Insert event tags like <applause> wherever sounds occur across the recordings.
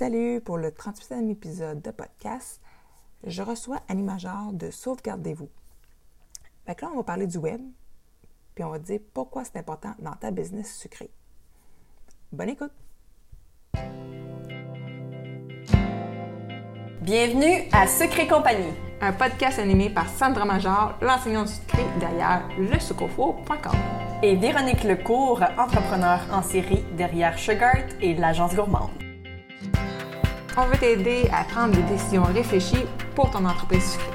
Salut pour le 38e épisode de podcast. Je reçois Annie Major de Sauvegardez-vous. Fait que là, on va parler du web, puis on va dire pourquoi c'est important dans ta business sucré. Bonne écoute! Bienvenue à Secret Compagnie. Un podcast animé par Sandra Major, l'enseignante du sucré derrière lesucofo.com. Et Véronique Lecourt, entrepreneur en série derrière Sugart et l'agence gourmande. On veut t'aider à prendre des décisions réfléchies pour ton entreprise sucrée.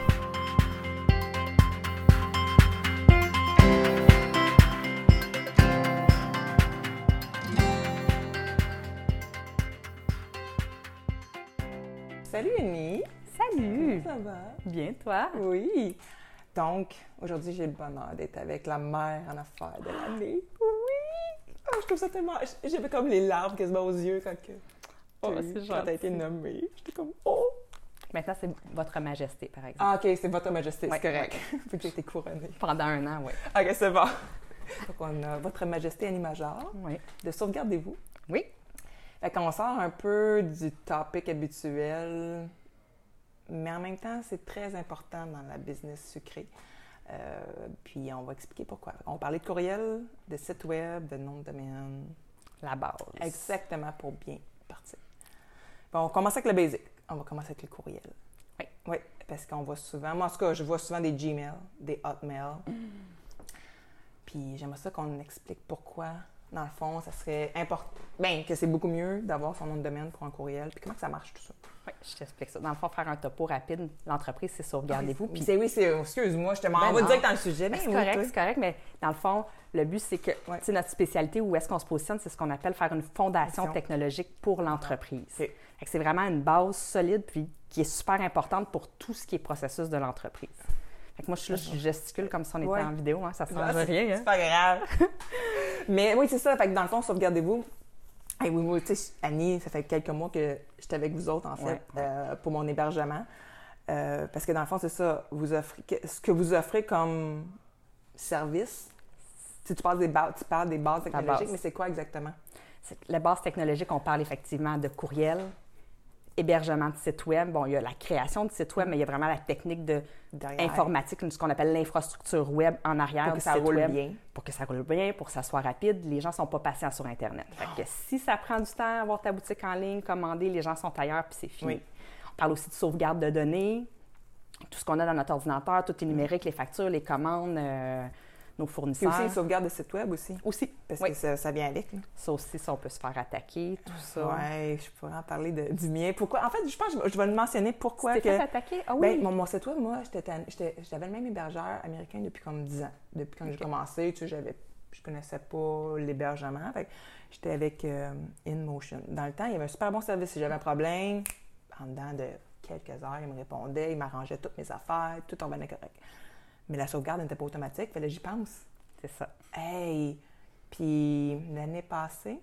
Salut Annie! Salut! Ça va? Bien, toi? Oui! Donc, aujourd'hui, j'ai le bonheur d'être avec la mère en affaires de l'année. Oui! Oh, je trouve ça tellement... J'avais comme les larmes quasiment aux yeux quand, que... Oh, quand t'as été nommée. J'étais comme, oh! Maintenant, c'est Votre Majesté, par exemple. Ah, OK, c'est votre majesté, Ouais, c'est correct. <laughs> Faut que j'ai été couronnée. Pendant un an, oui. OK, c'est bon. <laughs> Donc, on a votre majesté Annie Major Oui. de Sauvegardez-vous. Oui. Fait qu'on sort un peu du topic habituel, mais en même temps, c'est très important dans la business sucrée. Euh, puis on va expliquer pourquoi. On parler de courriel, de site web, de nom de domaine. La base. Exactement pour bien. Bon, on commence avec le basic. On va commencer avec le courriel. Oui. Oui, parce qu'on voit souvent, moi en tout cas, je vois souvent des Gmail, des Hotmail. Puis j'aimerais ça qu'on explique pourquoi, dans le fond, ça serait important, bien, que c'est beaucoup mieux d'avoir son nom de domaine pour un courriel. Puis comment que ça marche tout ça? Oui, je t'explique ça. Dans le fond, faire un topo rapide, l'entreprise, c'est sauvegardez-vous. Puis Puis c'est oui, c'est, excuse-moi, je te m'en Ben vais direct dans le sujet. Ben, mais c'est correct, c'est correct, mais dans le fond, le but, c'est que Ouais. notre spécialité, où est-ce qu'on se positionne, c'est ce qu'on appelle faire une fondation Fondation. technologique pour l'entreprise. Ok. C'est vraiment une base solide puis qui est super importante pour tout ce qui est processus de l'entreprise. Fait que moi, je suis là, je gesticule comme si on était Ouais. en vidéo, hein, ça ne change rien. hein. C'est pas grave. <laughs> Mais oui, c'est ça. Fait que dans le fond, sauvegardez-vous. Hey, oui, oui, tu sais, Annie, ça fait quelques mois que j'étais avec vous autres, en fait, Ouais. euh, pour mon hébergement. Euh, parce que dans le fond, c'est ça. Vous offrez, que- ce que vous offrez comme service, tu, sais, tu, parles des bases, tu parles des bases technologiques, base. mais c'est quoi exactement? La base technologique, on parle effectivement de courriel, hébergement de site web. Bon, il y a la création de site web, mais il y a vraiment la technique de Derrière. informatique, ce qu'on appelle l'infrastructure web en arrière Pour que ça roule web. bien. Pour que ça roule bien, pour que ça soit rapide. Les gens sont pas patients sur Internet. Fait que si ça prend du temps, avoir ta boutique en ligne, commander, les gens sont ailleurs, puis c'est fini. Oui. On parle aussi de sauvegarde de données. Tout ce qu'on a dans notre ordinateur, tout est numérique, les factures, les commandes, euh, nos Puis fournisseurs. aussi, une sauvegarde de site web aussi. Aussi. Parce Oui. que ça, ça vient avec. là. Ça aussi, ça, on peut se faire attaquer, tout ça. Ouais, je pourrais en parler de- du mien. Pourquoi? En fait, je pense que je- vais le mentionner pourquoi. Tu t'es que... fait attaquer? Ah oui? Ben, mon, mon site web, moi, j'avais le même hébergeur américain depuis comme 10 ans. Depuis quand j'ai commencé, tu sais, j'avais, je connaissais pas l'hébergement. J'étais avec euh, InMotion. Dans le temps, il y avait un super bon service. Si j'avais un problème, en dedans de quelques heures, il me répondait, il m'arrangeait toutes mes affaires, tout tombait bien correct. Mais la sauvegarde n'était pas automatique, fallait que j'y pense. C'est ça. Hey! Puis l'année passée,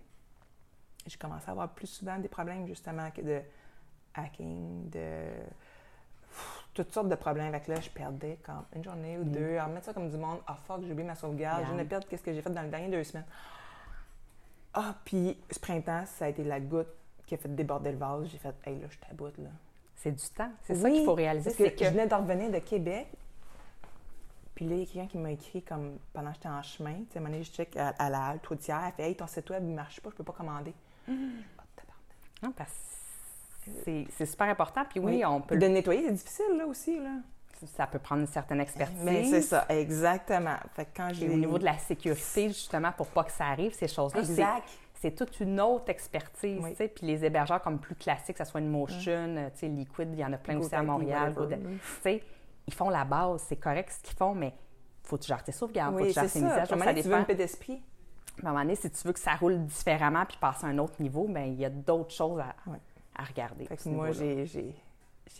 j'ai commencé à avoir plus souvent des problèmes justement de hacking, de toutes sortes de problèmes. Fait que là, je perdais comme une journée ou deux. À remettre ça comme du monde, ah fuck, j'ai oublié ma sauvegarde, je viens de perdre qu'est-ce que j'ai fait dans les dernières deux semaines. Ah, puis ce printemps, ça a été la goutte qui a fait déborder le vase. J'ai fait, hey là, je t'aboute là. C'est du temps. C'est ça qu'il faut réaliser. Parce que, C'est que je venais de revenir de Québec. Puis là, il y a quelqu'un qui m'a écrit comme pendant que j'étais en chemin. Tu sais, à un moment donné, je check à, à la halte routière. Elle fait Hey, ton site web ne marche pas, je peux pas commander. <laughs> Ah. Non, parce que c'est super important. Puis oui, Oui. on peut de nettoyer, c'est difficile là aussi. Là. ça peut prendre une certaine expertise. Mais c'est ça, exactement. Fait que quand j'ai. au niveau de la sécurité, justement, pour pas que ça arrive, ces choses-là, c'est- Exact. c'est toute une autre expertise. Oui. sais. Puis les hébergeurs comme plus classiques, que ce soit une Motion, euh, tu sais, Liquid, il y en a plein aussi à Montréal. Ils font la base, c'est correct ce qu'ils font, mais faut que tu gères tes sauvegardes, faut que Oui, tu gères tes mises à jour, ça donné, tu veux une dépend. paix d'esprit. À un moment donné, si tu veux que ça roule différemment puis passer à un autre niveau, bien, il y a d'autres choses à, Ouais. à regarder. Fait que moi, j'ai, j'ai,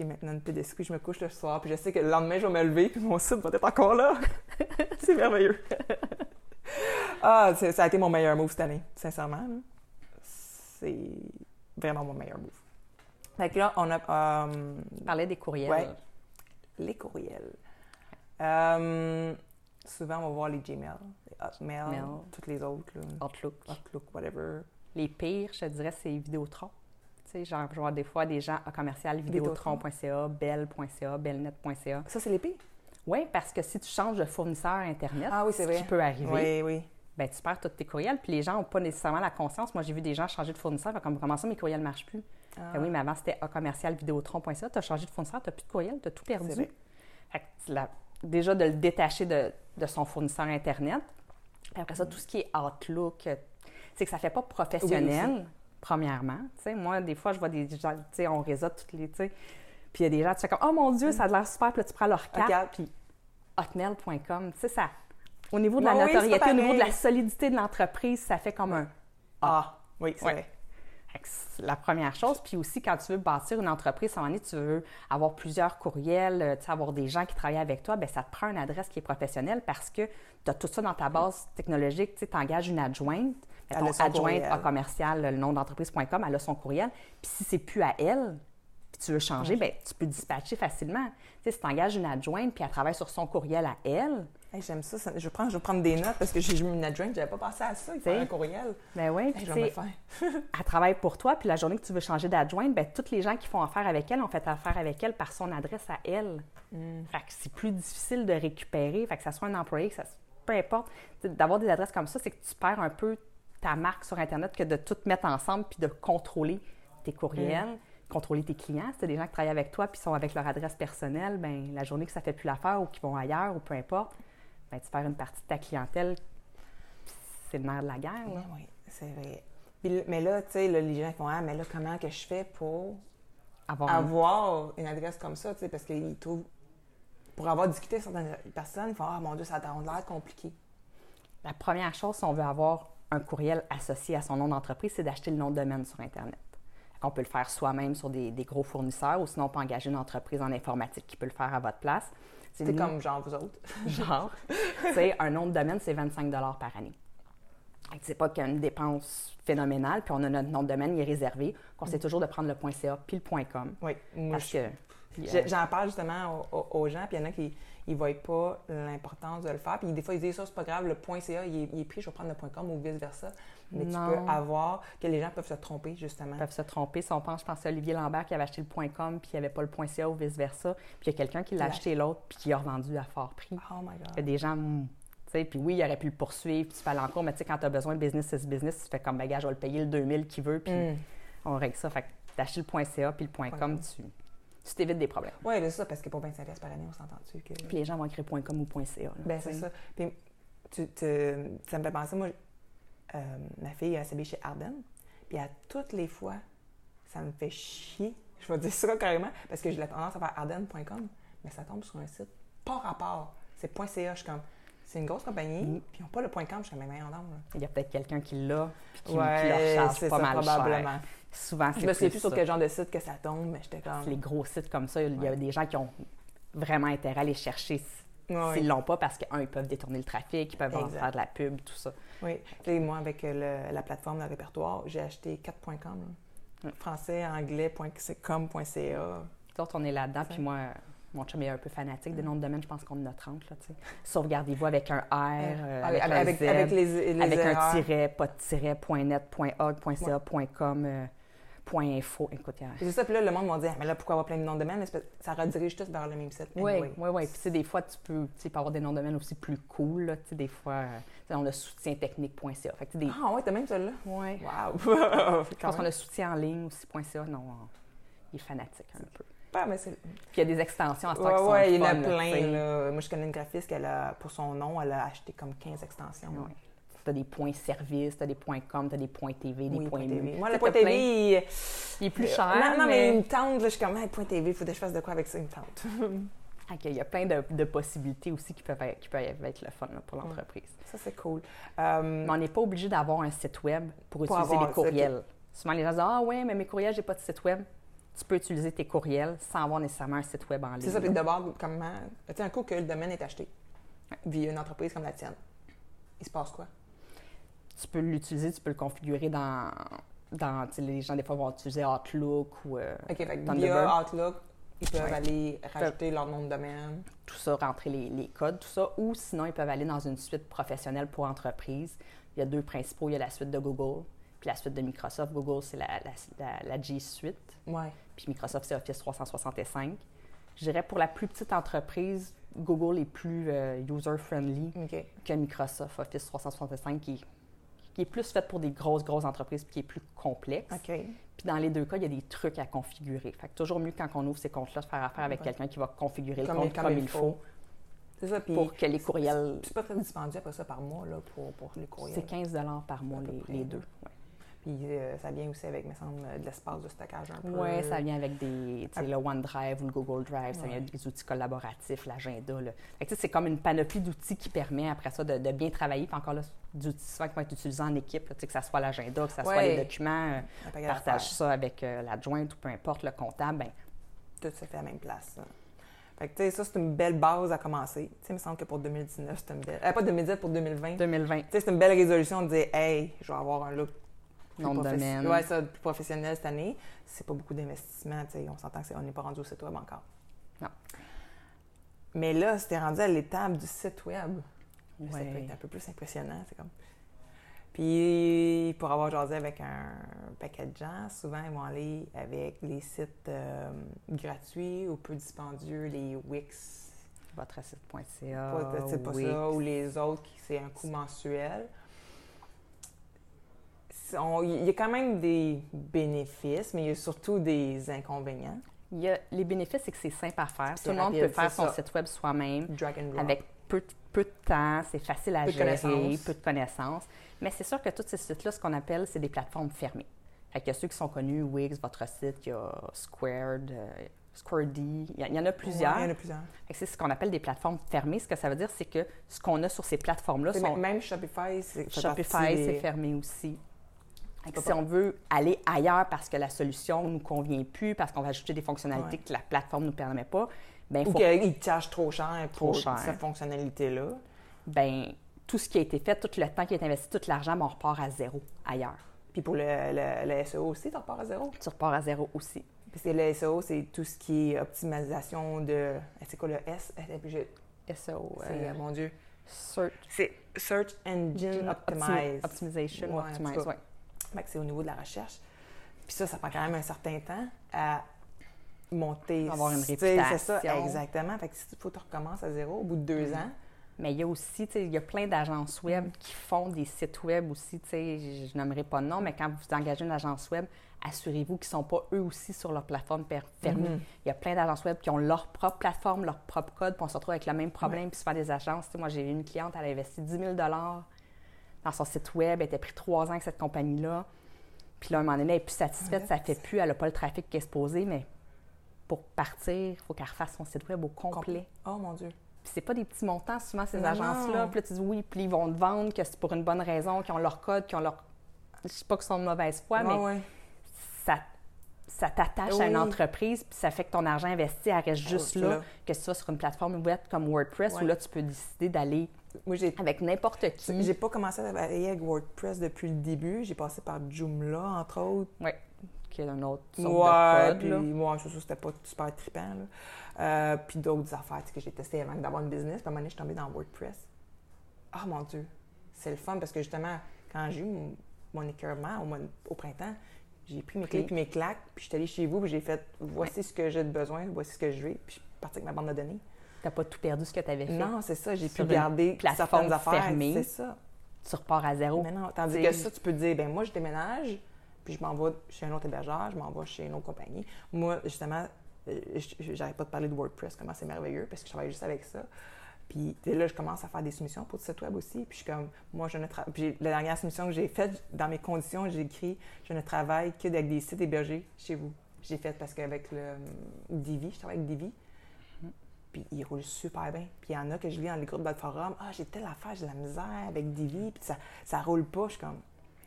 maintenant une paix d'esprit. Je me couche le soir, puis je sais que le lendemain, je vais me lever, puis mon site va être encore là. <laughs> c'est merveilleux. ah, ça a été mon meilleur move cette année, sincèrement. C'est vraiment mon meilleur move. Fait que là, on a euh, Tu parlais des courriels. Ouais. Les courriels. Euh, souvent, on va voir les Gmail, les Hotmail, Mail. toutes les autres, là. Outlook. Outlook, whatever. Les pires, je te dirais, c'est Vidéotron. Tu sais, genre, je vois des fois des gens à commercial vidéotron.ca, bell.ca, bellnet.ca. Ça, c'est l'épée? Oui, parce que si tu changes de fournisseur Internet, Ah oui, ce vrai. qui peut arriver, Oui, oui. ben, tu perds tous tes courriels, puis les gens n'ont pas nécessairement la conscience. Moi, j'ai vu des gens changer de fournisseur, comme comment ça, mes courriels ne marchent plus? Ah. Ben oui, mais avant, c'était commercial vidéotron.ca, tu as changé de fournisseur, tu n'as plus de courriel, tu as tout perdu. Vrai. Fait que la- déjà de le détacher de, de son fournisseur Internet. Puis après ça, tout ce qui est Outlook, euh, c'est que ça ne fait pas professionnel, premièrement. Moi, des fois, je vois des gens, on réseau toutes les, tu sais, puis il y a des gens, tu fais comme, oh mon Dieu, ça a l'air super, puis là, tu prends leur carte, carte. puis hotmail.com, tu sais, ça, au niveau de la oui, notoriété, au niveau de la solidité de l'entreprise, ça fait comme un Ah, oui, c'est Ouais. vrai. La première chose. Puis aussi, quand tu veux bâtir une entreprise, à un moment donné, tu veux avoir plusieurs courriels, euh, tu sais, avoir des gens qui travaillent avec toi, bien, ça te prend une adresse qui est professionnelle parce que tu as tout ça dans ta base technologique. Tu engages une adjointe, son adjointe à commercial, le nom d'entreprise.com, elle a son courriel. Puis si c'est plus à elle, puis tu veux changer, bien, tu peux dispatcher facilement. Tu sais, si tu engages une adjointe, puis elle travaille sur son courriel à elle, Hey, J'aime ça, ça- Je, prends, je vais prendre des notes parce que j'ai mis une adjointe, j'avais pas pensé à ça, il un courriel. ben oui, Hey, je tu vais <laughs> elle travaille pour toi, puis la journée que tu veux changer d'adjointe, ben tous les gens qui font affaire avec elle ont fait affaire avec elle par son adresse à elle. Mm. Fait que c'est plus difficile de récupérer, fait que ça soit un employé, que ça, peu importe, d'avoir des adresses comme ça, c'est que tu perds un peu ta marque sur Internet que de tout mettre ensemble puis de contrôler tes courriels, Mm. contrôler tes clients. Si tu des gens qui travaillent avec toi puis sont avec leur adresse personnelle, ben la journée que ça fait plus l'affaire ou qu'ils vont ailleurs ou peu importe, ben tu perds une partie de ta clientèle. C'est le nerf de la guerre. là. Oui, c'est vrai. Puis, mais là, tu sais, les gens font Ah, mais là, comment que je fais pour Avoir un- avoir une adresse comme ça, tu sais, parce qu'ils trouvent. Pour avoir discuté avec certaines personnes, ils font Ah, mon Dieu, ça a l'air compliqué. La première chose, si on veut avoir un courriel associé à son nom d'entreprise, c'est d'acheter le nom de domaine sur Internet. On peut le faire soi-même sur des, des gros fournisseurs ou sinon on peut engager une entreprise en informatique qui peut le faire à votre place. C'est nous- comme genre vous autres. <laughs> genre, sais, un nom de domaine, c'est 25 par année. C'est pas qu'il y a une dépense phénoménale, puis on a notre nom de domaine, il est réservé. On sait toujours de prendre le .ca puis le .com. Oui, moi, Parce que... euh, j'en parle justement aux gens, puis il y en a qui ne voient pas l'importance de le faire. Puis des fois, ils disent ça, c'est pas grave, le .ca, il est, il est pris, je vais prendre le .com ou vice-versa. Mais Non. tu peux avoir que les gens peuvent se tromper, justement. peuvent se tromper. Si on pense, je pense à Olivier Lambert qui avait acheté le .com puis il n'y avait pas le .ca ou vice-versa. Puis il y a quelqu'un qui l'a acheté l'autre puis qui a revendu à fort prix. Oh my Il y a God. des gens, hmm, tu sais, puis oui, il aurait pu le poursuivre, puis tu fais aller en cours, mais tu sais, quand tu as besoin de business is business, tu fais comme bagage, je vais le payer le 2000 qu'il veut, puis Mm. on règle ça. Fait que d'acheter le .ca puis le .com, tu tu t'évites des problèmes. Oui, c'est ça, parce que pour 25 pièces par année, on s'entend-tu que... Puis les gens vont écrire .com ou .ca. Ben, c'est ça. Puis, tu, tu- ça me fait penser, moi, euh, ma fille, elle s'habille chez Arden, puis à toutes les fois, ça me fait chier, je vais dire ça carrément, parce que j'ai la tendance à faire arden.com, mais ça tombe sur un site pas rapport. C'est .ca, je suis comme, c'est une grosse compagnie, Mm. puis ils n'ont pas le .com, mais voyons donc, là. Il y a peut-être quelqu'un qui l'a, puis qui, qui Ouais, leur charge c'est pas ça, mal probablement. cher. Souvent, c'est Je me souviens plus sur quel genre de site que ça tombe, mais j'étais comme... Les gros sites comme ça, il y a Ouais. des gens qui ont vraiment intérêt à les chercher Ouais, s'ils l'ont pas parce qu'un, ils peuvent détourner le trafic, ils peuvent en faire de la pub, tout ça. Oui. Sais, moi, avec euh, le- la plateforme de répertoire, j'ai acheté 4.com. là. Ouais. Français, anglais, point-. Nous autres, on est là-dedans, puis moi, mon chum est un peu fanatique des noms de domaine, je pense qu'on en a 30, là, tu sais. Sauvegardez-vous avec un R, euh, avec, un avec, Z, avec les, les avec un tiret, pas de tiret, point .net, point .org, point .ca, point .com, euh, point .info. Écoute, C'est ça, puis là, le monde m'a dit, Ah, mais là, pourquoi avoir plein de noms de domaine? Ça redirige tous vers le même site. Oui, anyway. oui, oui. Puis, tu sais, des fois, tu peux, tu sais, peux avoir des noms de domaine aussi plus cool, là, tu sais, des fois, euh, on a soutientechnique.ca. Fait que, des... Ah, ouais, t'as même celle-là? Ouais. Wow! <laughs> Je pense qu'on a soutien en ligne aussi, .ca. Non, euh, il est fanatique un peu. Pas, mais c'est... Puis, il y a des extensions à ce Ouais, qui sont il y en a plein, là. Moi, je connais une graphiste, a, pour son nom, elle a acheté comme 15 extensions. Ouais. Tu as des points service, tu as des points com, tu as des points TV, des Oui, points. TV. Moi, le point TV, il... Il est plus cher, Non, non, mais, me tente, là, je suis comme, hey, point TV, il faut que je fasse de quoi avec ça, me tente. <laughs> Ok, il y a plein de, de possibilités aussi qui peuvent être, qui peuvent être le fun là, pour l'entreprise. ça, c'est cool. Euh, Mais on n'est pas obligé d'avoir un site web pour, Pour utiliser avoir- les courriels. Souvent, les gens disent Ah, ouais, mais mes courriels, j'ai pas de site web. Tu peux utiliser tes courriels sans avoir nécessairement un site web en ligne. C'est ça, puis d'abord, comment. Tu sais, un coup que le domaine est acheté via une entreprise comme la tienne, il se passe quoi? Tu peux l'utiliser, tu peux le configurer dans. dans les gens, des fois, vont utiliser Outlook ou euh, OK, fait que via Outlook, ils peuvent Ouais. aller rajouter leur nom de domaine. tout ça, rentrer les, les codes, tout ça. Ou sinon, ils peuvent aller dans une suite professionnelle pour entreprise. Il y a deux principaux. Il y a la suite de Google, Puis la suite de Microsoft, Google, c'est la, la, la, la G Suite. Ouais. Puis Microsoft, c'est Office 365. Je dirais pour la plus petite entreprise, Google est plus euh, user-friendly que Microsoft Office 365, qui, qui est plus fait pour des grosses, grosses entreprises puis qui est plus complexe. Puis dans les deux cas, il y a des trucs à configurer. Fait que toujours mieux quand on ouvre ces comptes-là, de faire affaire avec Ouais. quelqu'un qui va configurer Comme, le compte comme, il faut, C'est ça, pour que les courriels... c'est pas très dispendieux après ça par mois, là, pour, pour les courriels. C'est 15 par mois, les, deux. Puis euh, ça vient aussi avec, me semble, de l'espace de stockage un peu. Oui, ça vient avec des, tu sais, le OneDrive ou le Google Drive, ça Ouais. vient avec des outils collaboratifs, l'agenda. C'est comme une panoplie d'outils qui permet après ça de, de bien travailler. Puis encore là, d'outils souvent qui vont être utilisés en équipe, là, que ce soit l'agenda, que ce soit les documents, euh, partage ça avec euh, l'adjointe ou peu importe, le comptable. Ben, Tout se fait à la même place. Fait que, tu sais, ça, c'est une belle base à commencer. Tu sais, il me semble que pour 2019, c'est une belle. euh, pas 2019, pour 2020. Tu 2020, sais, c'est une belle résolution de dire, hey, je vais avoir un look plus nom de professe- domaine. Ouais, ça, plus professionnel cette année. C'est pas beaucoup d'investissement. On s'entend qu'on n'est pas rendu au site web encore. Non. Mais là, c'était rendu à l'étape du site web. Là, Ça peut Ouais. être un peu plus impressionnant. C'est comme. Puis, pour avoir jasé avec un paquet de gens, souvent, ils vont aller avec les sites euh, gratuits ou peu dispendieux, les Wix, Votre site.ca, pas, c'est pas ça, ou les autres, qui c'est un coût mensuel. Il y a quand même des bénéfices, mais il y a surtout des inconvénients. Il y a- les bénéfices, c'est que c'est simple à faire. Tout le monde rapide, peut faire son ça. site web soi-même. Avec peu de, peu de temps, c'est facile à Peu gérer, peu de connaissances. Mais c'est sûr que tous ces sites-là, ce qu'on appelle, c'est des plateformes fermées. Fait qu'il y a ceux qui sont connus, Wix, votre site, il y a Squared, euh, Squaredy, il y, a- il y en a plusieurs. Ouais, il y en a plusieurs. C'est ce qu'on appelle des plateformes fermées. Ce que ça veut dire, c'est que ce qu'on a sur ces plateformes-là C'est sont... Même Shopify, c'est Shopify, c'est fermé aussi. Si on veut aller ailleurs parce que la solution ne nous convient plus, parce qu'on va ajouter des fonctionnalités Ouais. que la plateforme ne nous permet pas, ben il Ou faut qu'ils chargent trop cher pour Trop cher. cette fonctionnalité-là. ben, tout ce qui a été fait, tout le temps qui est investi, tout l'argent, ben, on repart à zéro ailleurs. Puis pour le, le, le SEO aussi, tu repars à zéro? Tu repars à zéro aussi. Parce que le SEO, c'est tout ce qui est optimisation de. eh, C'est quoi le S? Eh, SEO, C'est, euh, euh, mon Dieu. Search C'est Search Engine Optimize. Optimi- Optimization, Ouais, Optimize, ouais. Fait que c'est au niveau de la recherche. Puis ça, ça prend quand même un certain temps à monter. Avoir une Tu sais, C'est ça, réputation. exactement. Fait que si il faut que tu recommences à zéro au bout de deux Mm. ans, Mais il y a aussi, tu sais, il y a plein d'agences web qui font des sites web aussi, tu sais, je, je nommerai pas de nom, mais quand vous engagez une agence web, assurez-vous qu'ils ne sont pas eux aussi sur leur plateforme fermée. Mhm. Il y a plein d'agences web qui ont leur propre plateforme, leur propre code, puis on se retrouve avec le même problème, puis souvent des agences, tu sais, moi j'ai eu une cliente, elle a investi 10 000 dans son site web, elle était pris trois ans avec cette compagnie-là, puis là, à un moment donné, elle n'est plus satisfaite, ça ne fait plus, elle n'a pas le trafic qui est supposé, mais pour partir, il faut qu'elle refasse son site web au complet. oh mon Dieu. Puis c'est pas des petits montants, souvent, ces agences-là. Puis là, tu dis oui, puis ils vont te vendre que c'est pour une bonne raison, qu'ils ont leur code, qu'ils ont leur. Je sais pas qu'ils sont de mauvaise foi, mais ouais. ça, ça t'attache à une entreprise, puis ça fait que ton argent investi, elle reste juste Oh, là. là. Que ce soit sur une plateforme web comme WordPress, Ouais. où là, tu peux décider d'aller avec n'importe qui. J'ai pas commencé à travailler avec WordPress depuis le début. J'ai passé par Joomla, entre autres. Oui, qui est un autre sorte Ouais, de code. puis là. moi, je trouve que c'était pas super trippant. Euh, puis d'autres affaires que j'ai testées avant d'avoir une business. Puis à un moment donné, je suis tombée dans WordPress. Ah mon Dieu, c'est le fun parce que justement, quand j'ai eu mon, mon écœurement au, mois- au printemps, j'ai pris mes clés puis mes claques, puis je suis allée chez vous, puis j'ai fait voici ce que j'ai de besoin, voici ce que je veux, puis je suis partie avec ma bande de données. T'as pas tout perdu ce que tu avais fait? Non, c'est ça, j'ai pu garder certaines affaires. fermée? C'est ça. Tu repars à zéro. Mais non, tandis que ça, tu peux te dire, ben moi, je déménage, puis je m'en vais chez un autre hébergeur, je m'en vais chez une autre compagnie. Moi, justement, euh, j'arrête pas de parler de WordPress, comment c'est merveilleux, parce que je travaille juste avec ça. Puis là, je commence à faire des soumissions pour le site web aussi. Puis je suis comme, moi, je ne travaille. Puis la dernière soumission que j'ai faite, dans mes conditions, j'ai écrit, je ne travaille que avec des sites hébergés chez vous. J'ai fait parce qu'avec le euh, Divi, je travaille avec Divi. Puis il roule super bien. Puis il y en a que je lis dans les groupes de forum. Ah, j'ai telle affaire, j'ai de la misère avec Divi, puis ça, ça roule pas. Je suis comme,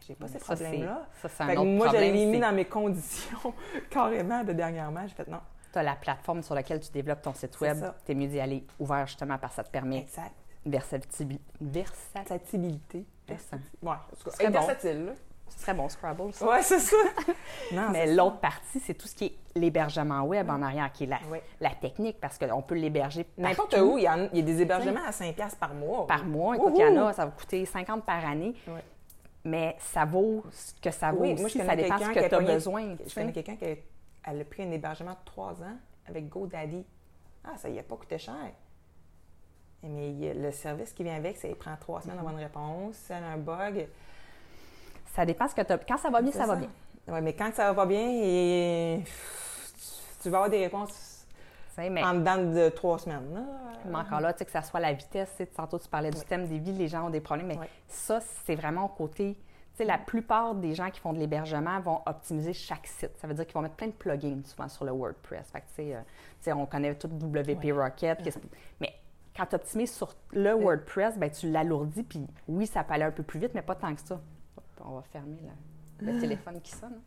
j'ai pas ces problèmes-là. Ça, c'est un autre moi, problème. l'ai mis c'est- dans mes conditions <laughs> carrément de dernièrement. J'ai fait non. Tu as la plateforme sur laquelle tu développes ton site web, tu es mieux d'y aller ouvert justement parce que ça te permet Exact. versatili- versat- Versatilité. Versa- Ouais, en tout cas, bon. Ce serait bon, Scrabble, ça. Ouais, c'est ça. <laughs> non, Mais l'autre partie, c'est tout ce qui est l'hébergement web en arrière, qui est la, Oui. la technique, parce qu'on peut l'héberger N'importe où, il y, en- il y a des hébergements à 5$ par mois. par mois. Écoute, il y en a, ça va coûter 50 par année. Ouais. mais ça vaut ce que ça vaut Oui, aussi. moi, je ça dépend ce que tu as besoin. Je connais quelqu'un qui a, elle a pris un hébergement de trois ans avec GoDaddy. Ah, ça y a pas coûté cher. Mais a- le service qui vient avec, ça il prend trois semaines Mm-hmm. d'avoir une réponse. Si elle a un bug, Ça dépend ce que tu as. Quand ça va bien, ça, va bien. Oui, mais quand ça va pas bien, et... tu vas avoir des réponses Mais, en dedans de trois semaines. là. mais encore là, tu sais, que ça soit la vitesse, tu sais, tantôt tu parlais du Oui. thème des vies, les gens ont des problèmes, mais Oui. ça, c'est vraiment au côté. La plupart des gens qui font de l'hébergement vont optimiser chaque site. Ça veut dire qu'ils vont mettre plein de plugins souvent sur le WordPress. Fait que, tu sais, euh, on connaît tout WP Rocket. Mais quand tu optimises sur le WordPress, ben, tu l'alourdis, puis oui, ça peut aller un peu plus vite, mais pas tant que ça. On va fermer le, le téléphone qui sonne.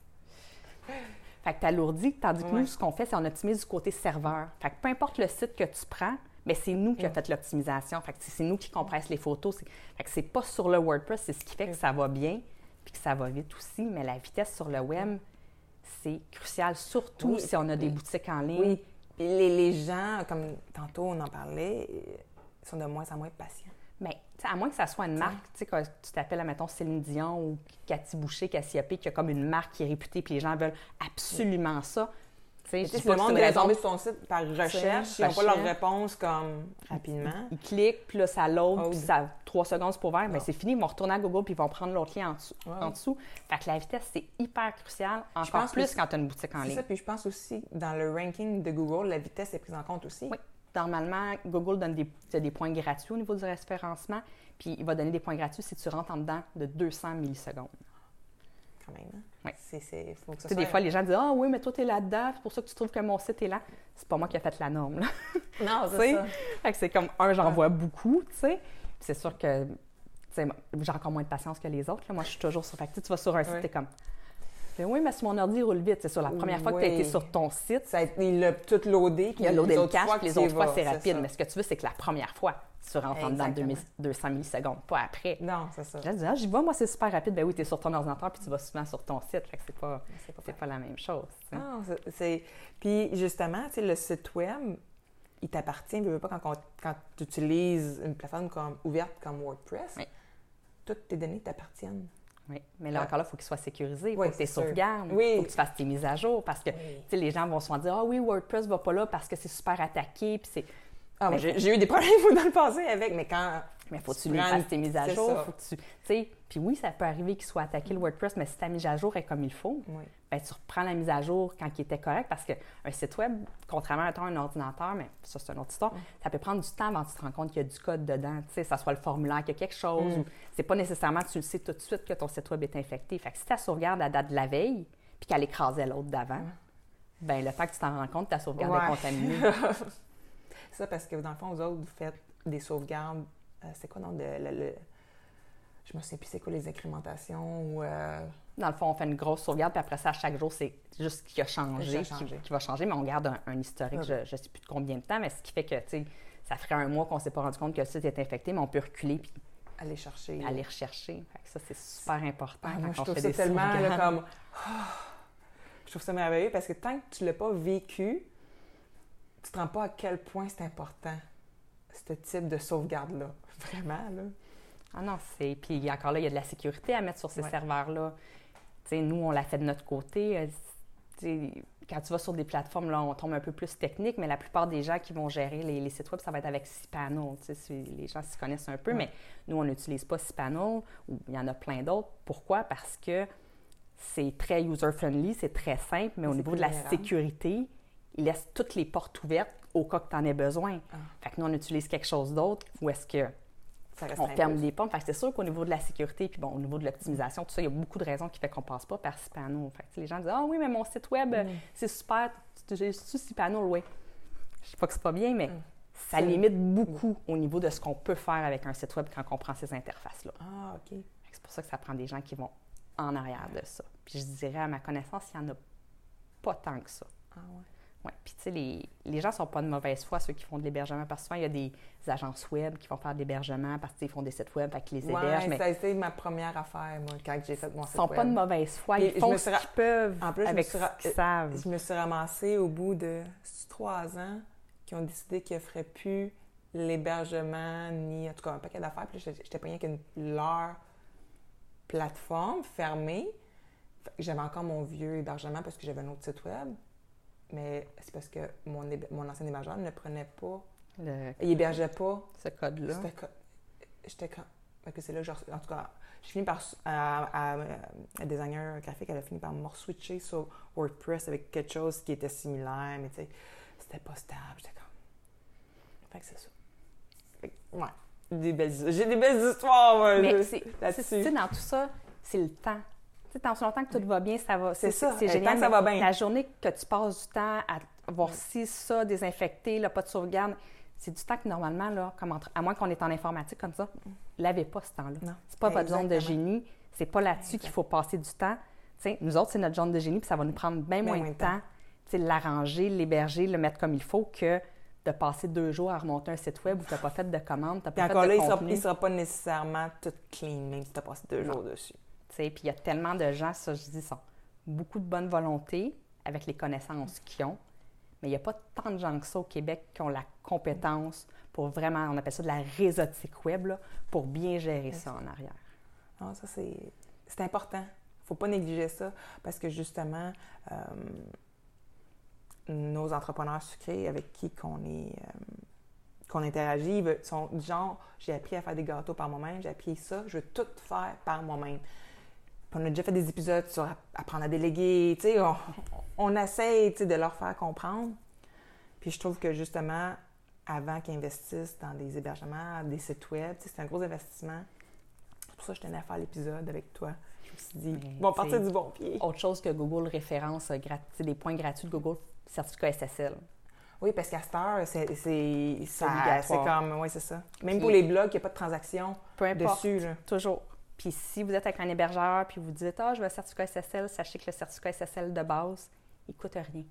Fait que tu alourdis, tandis que Ouais. nous, ce qu'on fait, c'est on optimise du côté serveur. Fait que peu importe le site que tu prends, mais c'est nous qui avons fait l'optimisation. Fait que c'est nous qui compresse les photos. Fait que c'est pas sur le WordPress, c'est ce qui fait que ça va bien, puis que ça va vite aussi. Mais la vitesse sur le web, c'est crucial, surtout Oui. si on a des boutiques en ligne. Oui. Puis les, les gens, comme tantôt on en parlait, sont de moins en moins patients. Mais sais, à moins que ça soit une marque, tu sais, que tu t'appelles, mettons, Céline Dion ou Cathy Boucher, Cassiope, qui a comme une marque qui est réputée, puis les gens veulent absolument ça. Tu sais, Mais je tu sais, dis si pas le monde est tombé sur ton site par recherche, ils n'ont pas leur réponse comme rapidement. Ils cliquent, puis là, ça load, Oh. puis ça trois secondes pour ouvert, mais Non. c'est fini. Ils vont retourner à Google, puis ils vont prendre l'autre lien en dessous. En dessous. Fait que la vitesse, c'est hyper crucial, encore pense plus quand tu as une boutique en C'est ligne. ça, puis je pense aussi dans le ranking de Google, la vitesse est prise en compte aussi. Oui. Normalement, Google donne des, des points gratuits au niveau du référencement, puis il va donner des points gratuits si tu rentres en dedans de 200 millisecondes. Quand même. hein. Oui. C'est, c'est, faut que ça Tu sais, des fois, les gens disent Ah oui, mais toi, tu es là-dedans, c'est pour ça que tu trouves que mon site est là. C'est pas moi qui ai fait la norme. Là. <laughs> Non, c'est ça. Fait que c'est comme un, j'en Ouais. vois beaucoup, tu sais. C'est sûr que j'ai encore moins de patience que les autres. là. Moi, je suis toujours sur. Fait que tu vas sur un site, Ouais. t'es comme. Mais oui, mais si mon ordi roule vite, c'est sur la première fois que tu as été sur ton site, Ça a été- il l'a tout loadé. puis il a loadé le cache, puis les autres fois, c'est rapide. Mais ce que tu veux, c'est que la première fois, tu rentres en dedans de Exactement. 2000 200 millisecondes, pas après. Non, c'est ça. Là, tu dis, ah, j'y vais, moi, c'est super rapide. Ben oui, tu es sur ton ordinateur, puis tu vas souvent sur ton site. Fait que c'est pas, C'est pas la même chose. Non, c'est-. Puis justement, tu sais, le site web, il t'appartient. veux, veux pas, quand, quand tu utilises une plateforme comme, ouverte comme WordPress, Oui. toutes tes données t'appartiennent. Oui. Mais là, encore là, il faut qu'il soit sécurisé. Il faut que tu sauvegardes. Il Oui. faut que tu fasses tes mises à jour. Parce que Oui. les gens vont souvent dire Ah oui, WordPress va pas là parce que c'est super attaqué. Puis c'est. Ah, Mais j'ai, eu des problèmes dans le passé avec, mais quand... Mais faut que tu Tu lui fasses tes mises à jour. ça. Faut que tu. Puis oui, ça peut arriver qu'il soit attaqué le WordPress, mais si ta mise à jour est comme il faut, Oui. Ben, tu reprends la mise à jour quand il était correct parce qu'un site web, contrairement à un ordinateur, mais ça, c'est une autre histoire, ça peut prendre du temps avant que tu te rends compte qu'il y a du code dedans. Tu sais, ça soit le formulaire, qu'il y a quelque chose. Mm. c'est pas nécessairement que tu le sais tout de suite que ton site web est infecté. Fait que si ta sauvegarde à date de la veille, puis qu'elle écrasait l'autre d'avant, ben le temps que tu t'en rends compte, ta sauvegarde Ouais. est contaminée. <laughs> ça parce que dans le fond, vous autres, vous faites des sauvegardes. euh, c'est quoi, non? De, le, le- Je me souviens plus c'est quoi les incrémentations ou... euh, Dans le fond, on fait une grosse sauvegarde, puis après ça, à chaque jour, c'est juste ce qui a changé. Qui, qui va changer, mais on garde un, un historique, je ne sais plus de combien de temps, mais ce qui fait que, tu sais, ça ferait un mois qu'on ne s'est pas rendu compte que le site est infecté, mais on peut reculer puis aller chercher. aller rechercher. Ça, c'est super important Ah, moi, je trouve fait ça des tellement là, comme. Ah! je trouve ça merveilleux parce que tant que tu l'as pas vécu, tu te rends pas à quel point c'est important, ce type de sauvegarde-là. <laughs> Vraiment, là. Ah non, c'est... Puis encore là, il y a de la sécurité à mettre sur ces Ouais. serveurs-là. Nous, on l'a fait de notre côté. Euh, Quand tu vas sur des plateformes, là, on tombe un peu plus technique, mais la plupart des gens qui vont gérer les, les sites web, ça va être avec si les gens s'y connaissent un peu, mais nous, on n'utilise pas cPanel, ou il y en a plein d'autres. Pourquoi? Parce que c'est très user-friendly, c'est très simple, mais au niveau de la sécurité, il laisse toutes les portes ouvertes au cas que tu en aies besoin. Ah. Fait que nous, on utilise quelque chose d'autre où est-ce que on ferme plus. des pommes. Fait que c'est sûr qu'au niveau de la sécurité, puis bon, au niveau de l'optimisation, tout ça, il y a beaucoup de raisons qui fait qu'on passe pas par. Fait que, tu sais, les gens disent Ah oui, mais mon site web, Mm. c'est super, j'ai su Cipano, oui. Je sais pas que c'est pas bien, mais Mm. ça limite beaucoup au niveau de ce qu'on peut faire avec un site web quand on prend ces interfaces-là. Ah, OK. Fait C'est pour ça que ça prend des gens qui vont en arrière de ça. Puis je dirais, à ma connaissance, il n'y en a pas tant que ça. Ah, ouais. Ouais. Puis, tu sais, les, les gens sont pas de mauvaise foi, ceux qui font de l'hébergement, parce que souvent, il y a des agences web qui vont faire de l'hébergement parce qu'ils font des sites web, fait qu'ils les hébergent, Ouais, mais ça a été ma première affaire, moi, quand j'ai fait mon ils site sont pas de mauvaise foi. Ils font ce ra- qu'ils peuvent En plus, je me avec suis ce ra- qu'ils savent. Je me suis ramassée au bout de trois ans qui ont décidé qu'ils ne feraient plus l'hébergement, ni en tout cas un paquet d'affaires. Puis j'étais pognée avec une- leur plateforme fermée. J'avais encore mon vieux hébergement parce que j'avais un autre site web. Mais c'est parce que mon, mon ancien hébergeur ne prenait pas, Le- il hébergeait pas. ce code-là. J'étais comme. Que c'est là, genre, en tout cas, j'ai fini par. À, à, à designer graphique, elle a fini par me switcher sur WordPress avec quelque chose qui était similaire, mais tu sais, c'était pas stable. J'étais comme. Fait que c'est ça. Fait que, ouais. J'ai des belles histoires, moi, Mais je- c'est, là-dessus. c'est- tu sais, dans tout ça, c'est le temps. Sais, tant si longtemps que tout va bien, ça va. C'est ça, C'est génial. temps que ça va bien. La journée que tu passes du temps à voir ci, ça, désinfecter, là, pas de sauvegarde, c'est du temps que normalement, là, comme entre- à moins qu'on est en informatique comme ça, l'avez pas ce temps-là. C'est pas votre zone de génie. C'est pas là-dessus qu'il faut passer du temps. Nous autres, c'est notre zone de génie, puis ça va nous prendre bien moins, de temps, sais, l'arranger, l'héberger, le mettre comme il faut que de passer deux jours à remonter un site web où tu n'as pas fait de commande, tu pas fait encore de là, il sera, il sera pas nécessairement tout clean, même si tu as passé deux Non. jours dessus. Puis il y a tellement de gens, ça je dis, sont beaucoup de bonne volonté avec les connaissances qu'ils ont, mais il n'y a pas tant de gens que ça au Québec qui ont la compétence pour vraiment, on appelle ça de la réseautique web, pour bien gérer ça en arrière. Non, ça, c'est, important. faut pas négliger ça parce que justement, euh, nos entrepreneurs sucrés avec qui qu'on est. euh, qu'on interagit, ils sont genre, j'ai appris à faire des gâteaux par moi-même, j'ai appris ça, je veux tout faire par moi-même. On a déjà fait des épisodes sur app- apprendre à déléguer, tu sais, on, <laughs> on tu sais, de leur faire comprendre. Puis je trouve que justement, avant qu'ils investissent dans des hébergements, des sites web, tu sais, c'est un gros investissement. C'est pour ça que je tenais à faire l'épisode avec toi. Je me suis dit, Mais, bon, partir du bon pied. Autre chose que Google référence, euh, des points gratuits de Google, certificat SSL. Oui, parce qu'à cette heure, c'est, c'est, ça- obligatoire. c'est comme, oui, c'est ça. Même Puis- pour les blogs, il n'y a pas de transaction Peu importe. dessus. Là. Toujours. Puis si vous êtes avec un hébergeur puis vous dites Ah, je veux un certificat SSL, sachez que le certificat SSL de base, il ne coûte rien.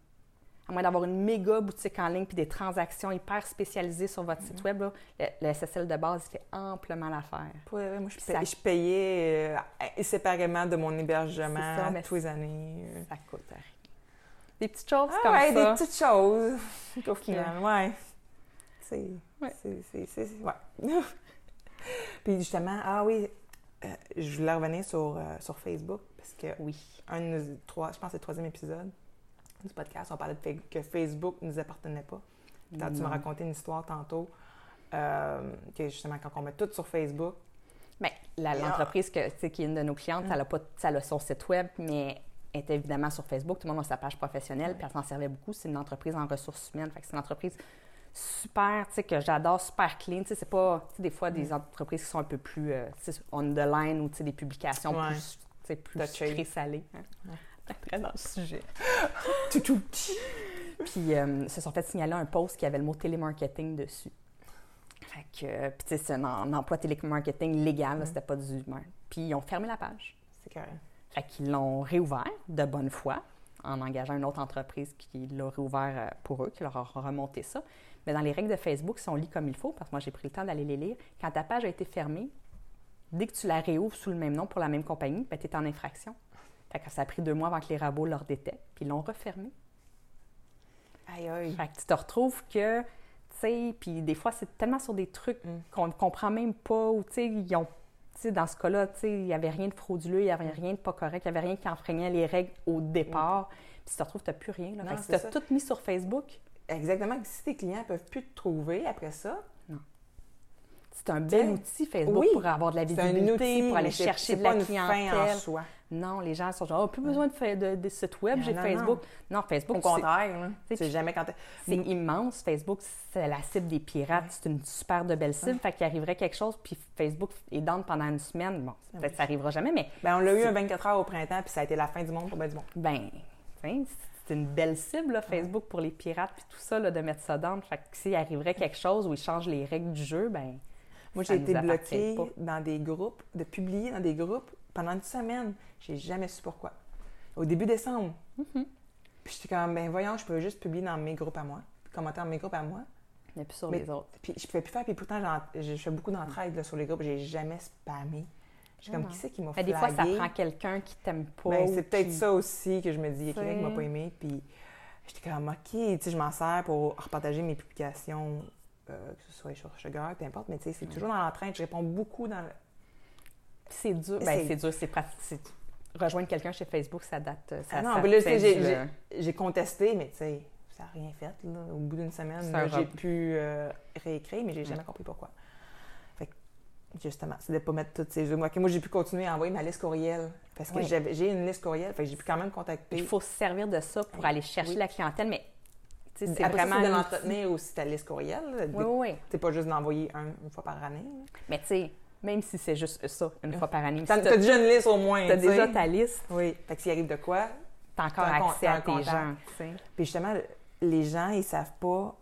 À moins d'avoir une méga boutique en ligne puis des transactions hyper spécialisées sur votre site web, là, le, le SSL de base, il fait amplement l'affaire. Pour vrai, moi, je, payais, ça- je payais euh, séparément de mon hébergement ça, mais tous les années. euh. Ça coûte rien. Des petites choses Ah comme ouais, ça. des petites choses. <laughs> Au final, ouais. C'est. Ouais. C'est- ouais. <laughs> Puis justement, ah oui, euh, je voulais revenir sur, euh, sur Facebook parce que Oui. un de nos trois, je pense que c'est le troisième épisode du podcast, on parlait de fa- que Facebook ne nous appartenait pas. Puis quand tu m'as raconté une histoire tantôt, euh, que justement, quand on met tout sur Facebook, Bien, l'entreprise que, qui est une de nos clientes, Mm. elle a, pas, elle a son site web, mais elle est évidemment sur Facebook. Tout le monde a sa page professionnelle, puis elle s'en servait beaucoup. C'est une entreprise en ressources humaines. Fait que c'est une entreprise super, tu sais, que j'adore, super clean. Tu sais, c'est pas, tu sais, des fois, Mm. des entreprises qui sont un peu plus, euh, on the line ou, tu sais, des publications Ouais. plus, tu sais, plus sucrées, salées. hein. Ouais. <laughs> Très dans le sujet. <laughs> tout, tout, Puis, euh, ils se sont fait signaler un post qui avait le mot télémarketing dessus. Fait que, euh, puis, tu sais, c'est un, un emploi télémarketing légal, Mm. c'était pas du. Puis, ils ont fermé la page. c'est correct. Fait qu'ils l'ont réouvert de bonne foi en engageant une autre entreprise qui l'a réouvert euh, pour eux, qui leur a remonté ça. Mais dans les règles de Facebook, si on lit comme il faut, parce que moi j'ai pris le temps d'aller les lire, quand ta page a été fermée, dès que tu la réouvres sous le même nom pour la même compagnie, ben, tu es en infraction. Fait que ça a pris deux mois avant que les rabots leur détectent, puis ils l'ont refermé. Aïe, aïe. Fait que tu te retrouves que, tu sais, puis des fois, c'est tellement sur des trucs Mm. qu'on ne comprend même pas, ou tu sais, ils ont, dans ce cas-là, il n'y avait rien de frauduleux, il n'y avait rien de pas correct, il n'y avait rien qui enfreignait les règles au départ. Puis tu te retrouves, tu n'as plus rien. Là. Non, Fait que si tu as ça. tout mis sur Facebook, Exactement. Si tes clients ne peuvent plus te trouver après ça, c'est un bel outil, Facebook, Oui. pour avoir de la c'est un visibilité, outil, pour aller chercher de pas la une fin en clientèle. soi. Non, les gens sont genre, oh, plus besoin de, fa- de, de site web, j'ai Facebook. Non, Facebook, Au contraire, c'est- jamais quand C'est immense. Facebook, c'est la cible des pirates. C'est une super de belle cible. Fait qu'il arriverait quelque chose, puis Facebook est down pendant une semaine. Bon, peut-être que ça arrivera jamais, mais Ben, on l'a eu un 24 heures au printemps, puis ça a été la fin du monde pour ben du monde. ben, c'est une belle cible, là, Facebook, pour les pirates, puis tout ça, là, de mettre ça down. Fait que s'il arriverait quelque chose où ils changent les règles du jeu, ben Moi, j'ai été bloquée pas. dans des groupes, de publier dans des groupes pendant une semaine. J'ai jamais su pourquoi. Au début décembre. Mm-hmm. Puis j'étais comme, ben voyons, je peux juste publier dans mes groupes à moi, commenter dans mes groupes à moi. a plus sur Mais- les autres. Puis je pouvais plus faire, puis pourtant, je fais beaucoup d'entraide sur les groupes, j'ai jamais spammé. Je suis comme, Ah. qui c'est qui m'a Mais flagué? des fois, ça prend quelqu'un qui t'aime pas. Ben, c'est peut-être qui- ça aussi que je me dis, il y a quelqu'un qui m'a pas aimé, puis j'étais comme, OK, tu sais, je m'en sers pour repartager mes publications, euh, que ce soit sur Sugar, peu importe, mais tu sais, c'est toujours dans l'entraîne, je réponds beaucoup dans le- C'est dur. Ben, c'est dur. C'est pratique. Rejoindre quelqu'un chez Facebook, ça date. Ça, ah non, mais là, j'ai contesté, mais tu sais, ça n'a rien fait. Là. Au bout d'une semaine, j'ai pu euh, réécrire, mais j'ai jamais compris pourquoi. Fait que, justement, c'est de ne pas mettre toutes ces œufs. Moi, j'ai pu continuer à envoyer ma liste courriel. Parce que j'ai une liste courriel. Fait que j'ai pu quand même contacter. Il faut se servir de ça pour aller chercher la clientèle, mais c'est vraiment. de l'entretenir aussi ta liste courriel. Oui, oui. C'est pas juste d'envoyer un, une fois par année. Mais tu sais, même si c'est juste ça, une fois par année. Tu as, déjà une liste au moins. Tu as déjà ta liste. Oui. Fait que s'il arrive de quoi, tu as encore accès à tes gens. Puis justement, les gens, ils savent pas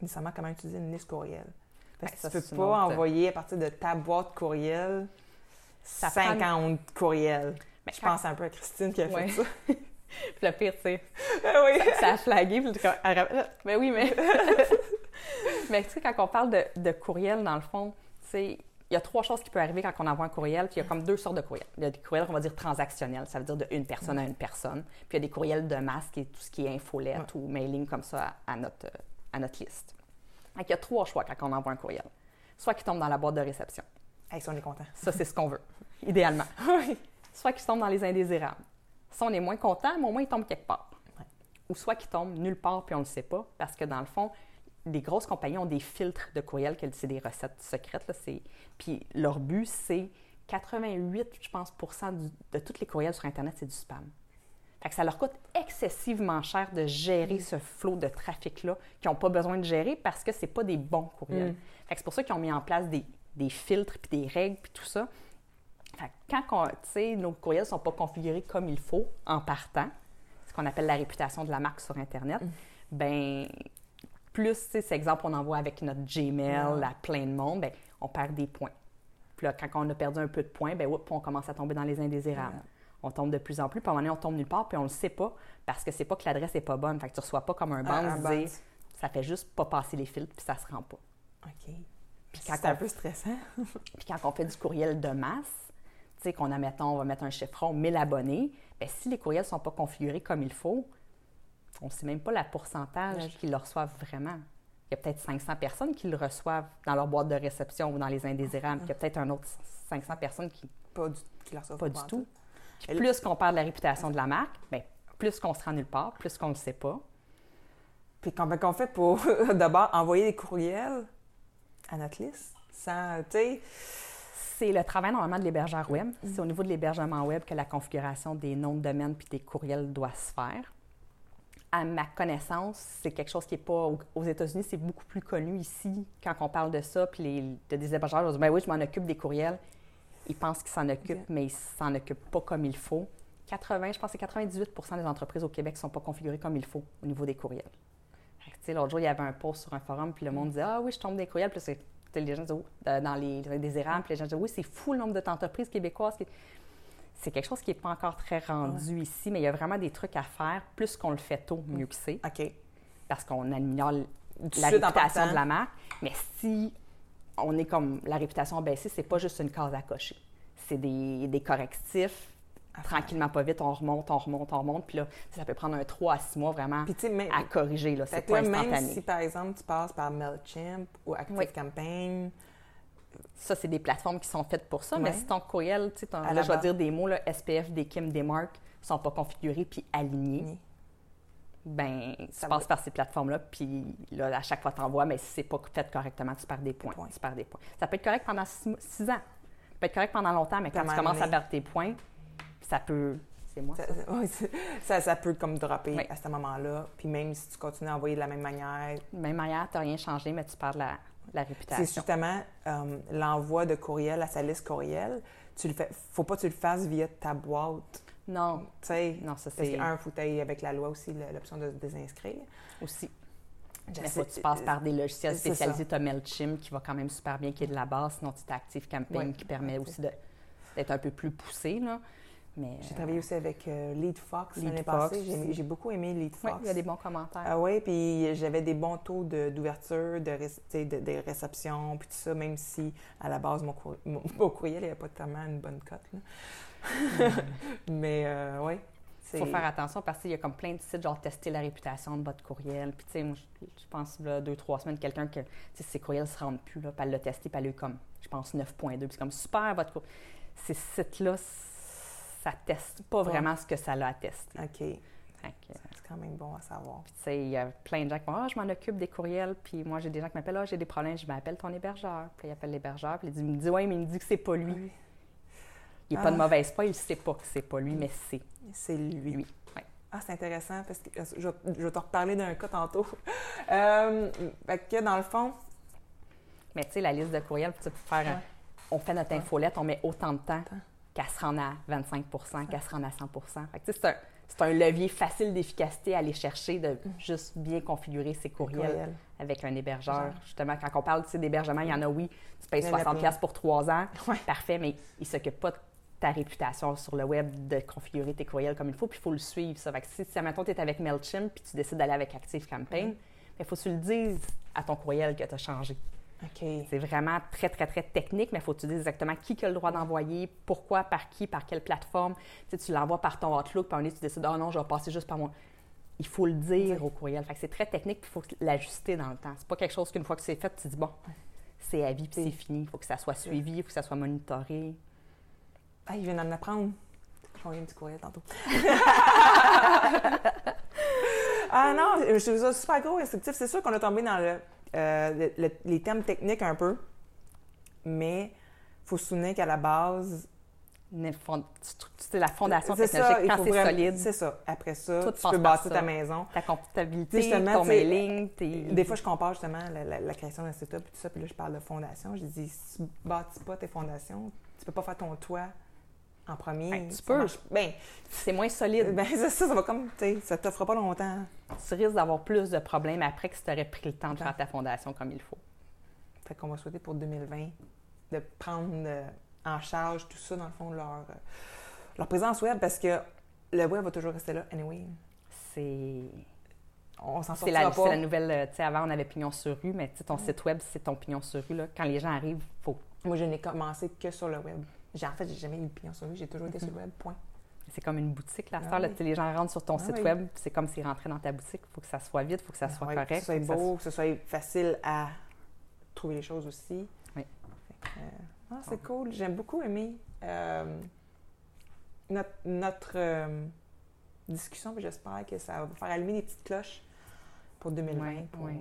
nécessairement comment utiliser une liste courriel. Parce que tu peux pas envoyer à partir de ta boîte courriel 50 courriels. Mais je pense un peu à Christine qui a fait ça. <laughs> puis le pire, tu sais, ah oui. ça, a flagué. Puis mais oui, mais... <laughs> mais tu sais, quand on parle de, de courriel, dans le fond, tu sais, il y a trois choses qui peuvent arriver quand on envoie un courriel, puis il y a comme deux sortes de courriels. Il y a des courriels, on va dire transactionnels, ça veut dire de une personne à une personne. Puis il y a des courriels de masse, qui est tout ce qui est infolette ou mailing comme ça à, notre, à notre liste. Donc il y a trois choix quand on envoie un courriel. Soit qu'il tombe dans la boîte de réception. Hey, ça, on est content. Ça, c'est ce qu'on veut, idéalement. <laughs> Soit qu'il tombe dans les indésirables. Ça, on est moins content, mais au moins il tombe quelque part. Ou soit qu'il tombe nulle part, puis on ne le sait pas, parce que dans le fond, les grosses compagnies ont des filtres de courriel, c'est des recettes secrètes. Là, puis leur but, c'est 88, je pense, de tous les courriels sur Internet, c'est du spam. Fait que ça leur coûte excessivement cher de gérer ce flot de trafic-là qu'ils n'ont pas besoin de gérer parce que ce pas des bons courriels. Mm. Que c'est pour ça qu'ils ont mis en place des, des filtres, puis des règles, puis tout ça. Fait que quand nos courriels ne sont pas configurés comme il faut en partant, ce qu'on appelle la réputation de la marque sur Internet, mm. ben plus, c'est exemple, on envoie avec notre Gmail à plein de monde, ben, on perd des points. Puis là, quand on a perdu un peu de points, ben, on commence à tomber dans les indésirables. On tombe de plus en plus, puis à un moment donné, on tombe nulle part, puis on ne le sait pas parce que c'est pas que l'adresse n'est pas bonne. Fait que tu ne reçois pas comme un banc ça fait juste pas passer les filtres, puis ça se rend pas. OK. c'est un peu stressant. <laughs> puis quand on fait du courriel de masse, qu'on a, mettons, on va mettre un chiffron 1000 abonnés, bien, si les courriels ne sont pas configurés comme il faut, on ne sait même pas la pourcentage qu'ils le reçoivent vraiment. Il y a peut-être 500 personnes qui le reçoivent dans leur boîte de réception ou dans les indésirables. Il y a peut-être un autre 500 personnes qui pas du, qui le reçoivent pas, du tout. plus qu'on parle de la réputation de la marque, bien, plus qu'on se rend nulle part, plus qu'on ne le sait pas. Puis comment on fait pour <laughs> d'abord envoyer des courriels à notre liste sans, c'est le travail normalement de l'hébergeur web. Mm-hmm. C'est au niveau de l'hébergement web que la configuration des noms de domaine puis des courriels doit se faire à ma connaissance, c'est quelque chose qui n'est pas. Aux États-Unis, c'est beaucoup plus connu ici quand on parle de ça. Puis les, de des hébergeurs disent ben oui, je m'en occupe des courriels. Ils pensent qu'ils s'en occupent, mais ils ne s'en occupent pas comme il faut. 80, je pense que 98% des entreprises au Québec ne sont pas configurées comme il faut au niveau des courriels. L'autre jour, il y avait un post sur un forum, puis le monde disait Ah oui, je tombe des courriels. Puis les gens disaient oh, dans les, des les gens disaient Oui, c'est fou le nombre d'entreprises québécoises. Qui c'est quelque chose qui n'est pas encore très rendu ici, mais il y a vraiment des trucs à faire. Plus qu'on le fait tôt, mieux que c'est. OK. Parce qu'on améliore la réputation de la marque. Mais si on est comme la réputation baissée, c'est pas juste une case à cocher. C'est des, correctifs. Tranquillement, pas vite, on remonte, on remonte, on remonte. Puis là, ça peut prendre un 3 à 6 mois vraiment à corriger. C'est pas instantané. Même si, par exemple, tu passes par MailChimp ou ActiveCampaign, ça, c'est des plateformes qui sont faites pour ça, mais si ton courriel, tu sais, là, je vais dire des mots, là, SPF, des Kim, des marques, ne sont pas configurés puis alignés, ben tu passes par ces plateformes-là, puis là, à chaque fois, tu envoies, mais si c'est pas fait correctement, tu perds des points. Tu perds des points. Ça peut être correct pendant six, ans. Ça peut être correct pendant longtemps, mais quand tu commences à perdre tes points, ça peut c'est moi. Ça, ça, <laughs> peut comme dropper à ce moment-là. Puis même si tu continues à envoyer de la même manière. De même manière, tu n'as rien changé, mais tu perds la, la réputation. C'est justement euh, l'envoi de courriel à sa liste courriel. Tu le fais, faut pas que tu le fasses via ta boîte. Non. Tu sais, non, ça c'est. un, faut avec la loi aussi l'option de se désinscrire. Aussi. Mais faut que tu passes par des logiciels spécialisés. Tu as MailChimp qui va quand même super bien, qui est de la base. Sinon, tu as Active Campaign qui permet aussi d'être un peu plus poussé. Là. J'ai travaillé aussi avec euh, Lead Fox l'année passée. J'ai beaucoup aimé Lead Fox. Oui, il y a des bons commentaires. Ah oui, puis j'avais des bons taux d'ouverture, de, de, de, réception, puis tout ça, même si à la base, mon, <laughs> courriel, il n'y avait pas tellement une bonne cote. Mm. <laughs> Mais euh, oui, Il faut faire attention parce qu'il y a comme plein de sites, genre tester la réputation de votre courriel. Puis, tu sais, moi, je, pense, là, deux, trois semaines, quelqu'un que, ses courriels ne se rendent plus, là, puis elle l'a testé, puis elle a eu comme, je pense, 9.2. Puis c'est comme, super, votre courriel. Ces sites-là, ça teste pas vraiment ce que ça l'a attesté. OK. Fait que, C'est quand même bon à savoir. puis, tu sais, il y a plein de gens qui vont, ah, je m'en occupe des courriels. Puis moi, j'ai des gens qui m'appellent, ah, j'ai des problèmes. Je m'appelle ton hébergeur. Puis il appelle l'hébergeur. Puis il me dit, ouais, mais il me dit que c'est pas lui. Oui. Il n'est pas de Ah. mauvaise foi, il sait pas que c'est pas lui, mais c'est C'est lui. lui. Ouais. Ah, c'est intéressant parce que je, je vais te reparler d'un cas tantôt. <laughs> euh, fait que dans le fond, Mais tu sais, la liste de courriels, tu peux faire un- Ouais. On fait notre infolette, on met autant de temps Temps. Qu'à se à 25 qu'à se rendre à 100 Fait que, tu sais, c'est un, c'est un levier facile d'efficacité à aller chercher de juste bien configurer ses courriels, courriel. avec un hébergeur. Justement, quand on parle d'hébergement, il y en a, oui, tu payes Il y en a 60 plein. pièces pour trois ans, <laughs> Ouais. parfait, mais il ne s'occupe pas de ta réputation sur le web, de configurer tes courriels comme il faut, puis il faut le suivre, ça. Fait que si, si admettons, tu es avec MailChimp, puis tu décides d'aller avec ActiveCampaign, il faut que tu le dises à ton courriel que tu as changé. OK. C'est vraiment très, très, très technique, mais il faut que tu dises exactement qui a le droit d'envoyer, pourquoi, par qui, par quelle plateforme. Tu, sais, tu l'envoies par ton Outlook, puis un tu décides, ah non, je vais passer juste par moi. Il faut le dire au courriel. Fait que c'est très technique, puis il faut l'ajuster dans le temps. C'est pas quelque chose qu'une fois que c'est fait, tu dis, bon, c'est à vie, puis c'est fini. Il faut que ça soit suivi, il faut que ça soit monitoré. Ah, il vient d'en apprendre. J'ai envoyé un petit courriel tantôt. <laughs> ah non, je trouve ça super gros instructif. C'est sûr qu'on a tombé dans le, euh, le- le- les thèmes techniques un peu, mais il faut se souvenir qu'à la base, C'est la fondation c'est ça, technologique. il Quand c'est solide, C'est ça. Après ça, Tout tu peux bâtir ça. ta maison. ta comptabilité, ton mailing. Des fois, je compare justement la, la- la création d'un setup et tout ça, puis là, je parle de fondation. Je dis, si tu bâtis pas tes fondations, tu peux pas faire ton toit en premier. Ben, tu peux. marche- Ben, c'est moins solide. ben ça, ça va comme, tu sais, ça t'offre pas longtemps. tu risques d'avoir plus de problèmes après que si tu aurais pris le temps de faire ta fondation comme il faut. Fait qu'on va souhaiter pour 2020 de prendre euh, en charge tout ça, dans le fond, leur, euh, leur présence web, parce que le web va toujours rester là, anyway. C'est On s'en sortira la, pas. c'est la nouvelle. euh, Tu sais, avant, on avait pignon sur rue, mais tu sais, ton site web, c'est ton pignon sur rue. Là. Quand les gens arrivent, faut... Moi, je n'ai commencé que sur le web. J'ai, en fait, j'ai jamais eu de pignon sur rue, j'ai toujours été sur le web, point. c'est comme une boutique. Là, Ah star, oui. Les gens rentrent sur ton Ah site oui. web, c'est comme s'ils rentraient dans ta boutique. Il faut que ça soit vite, il faut que ça soit Ouais, correct. Que ce soit faut que ça beau, que ce soit facile à trouver les choses aussi. Oui. Euh, ah, c'est cool. J'aime beaucoup aimer euh, notre, notre euh, discussion. puis J'espère que ça va faire allumer des petites cloches pour 2020 Ouais, pour euh,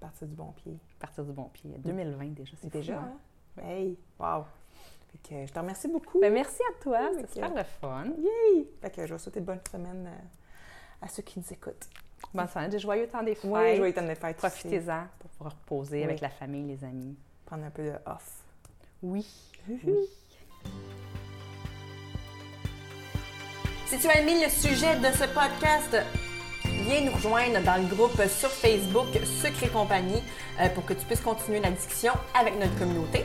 partir du bon pied. partir du bon pied. 2020 déjà, c'est déjà, fou, hein? hein? Hey! Wow! Fait que, je te remercie beaucoup. Ben, merci à toi, Oui, c'est super le fun. Yay! Fait que je vais souhaiter bonne semaine euh, à ceux qui nous écoutent. Bonne semaine, des joyeux temps des fêtes. Oui, joyeux temps des fêtes. Profitez-en pour pouvoir reposer Oui. avec la famille, les amis. Prendre un peu de off. Oui. Oui. Si tu as aimé le sujet de ce podcast, viens nous rejoindre dans le groupe sur Facebook Secret Compagnie euh, pour que tu puisses continuer la discussion avec notre communauté.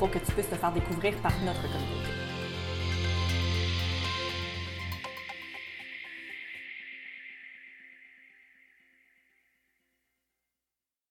pour que tu puisses te faire découvrir par notre communauté.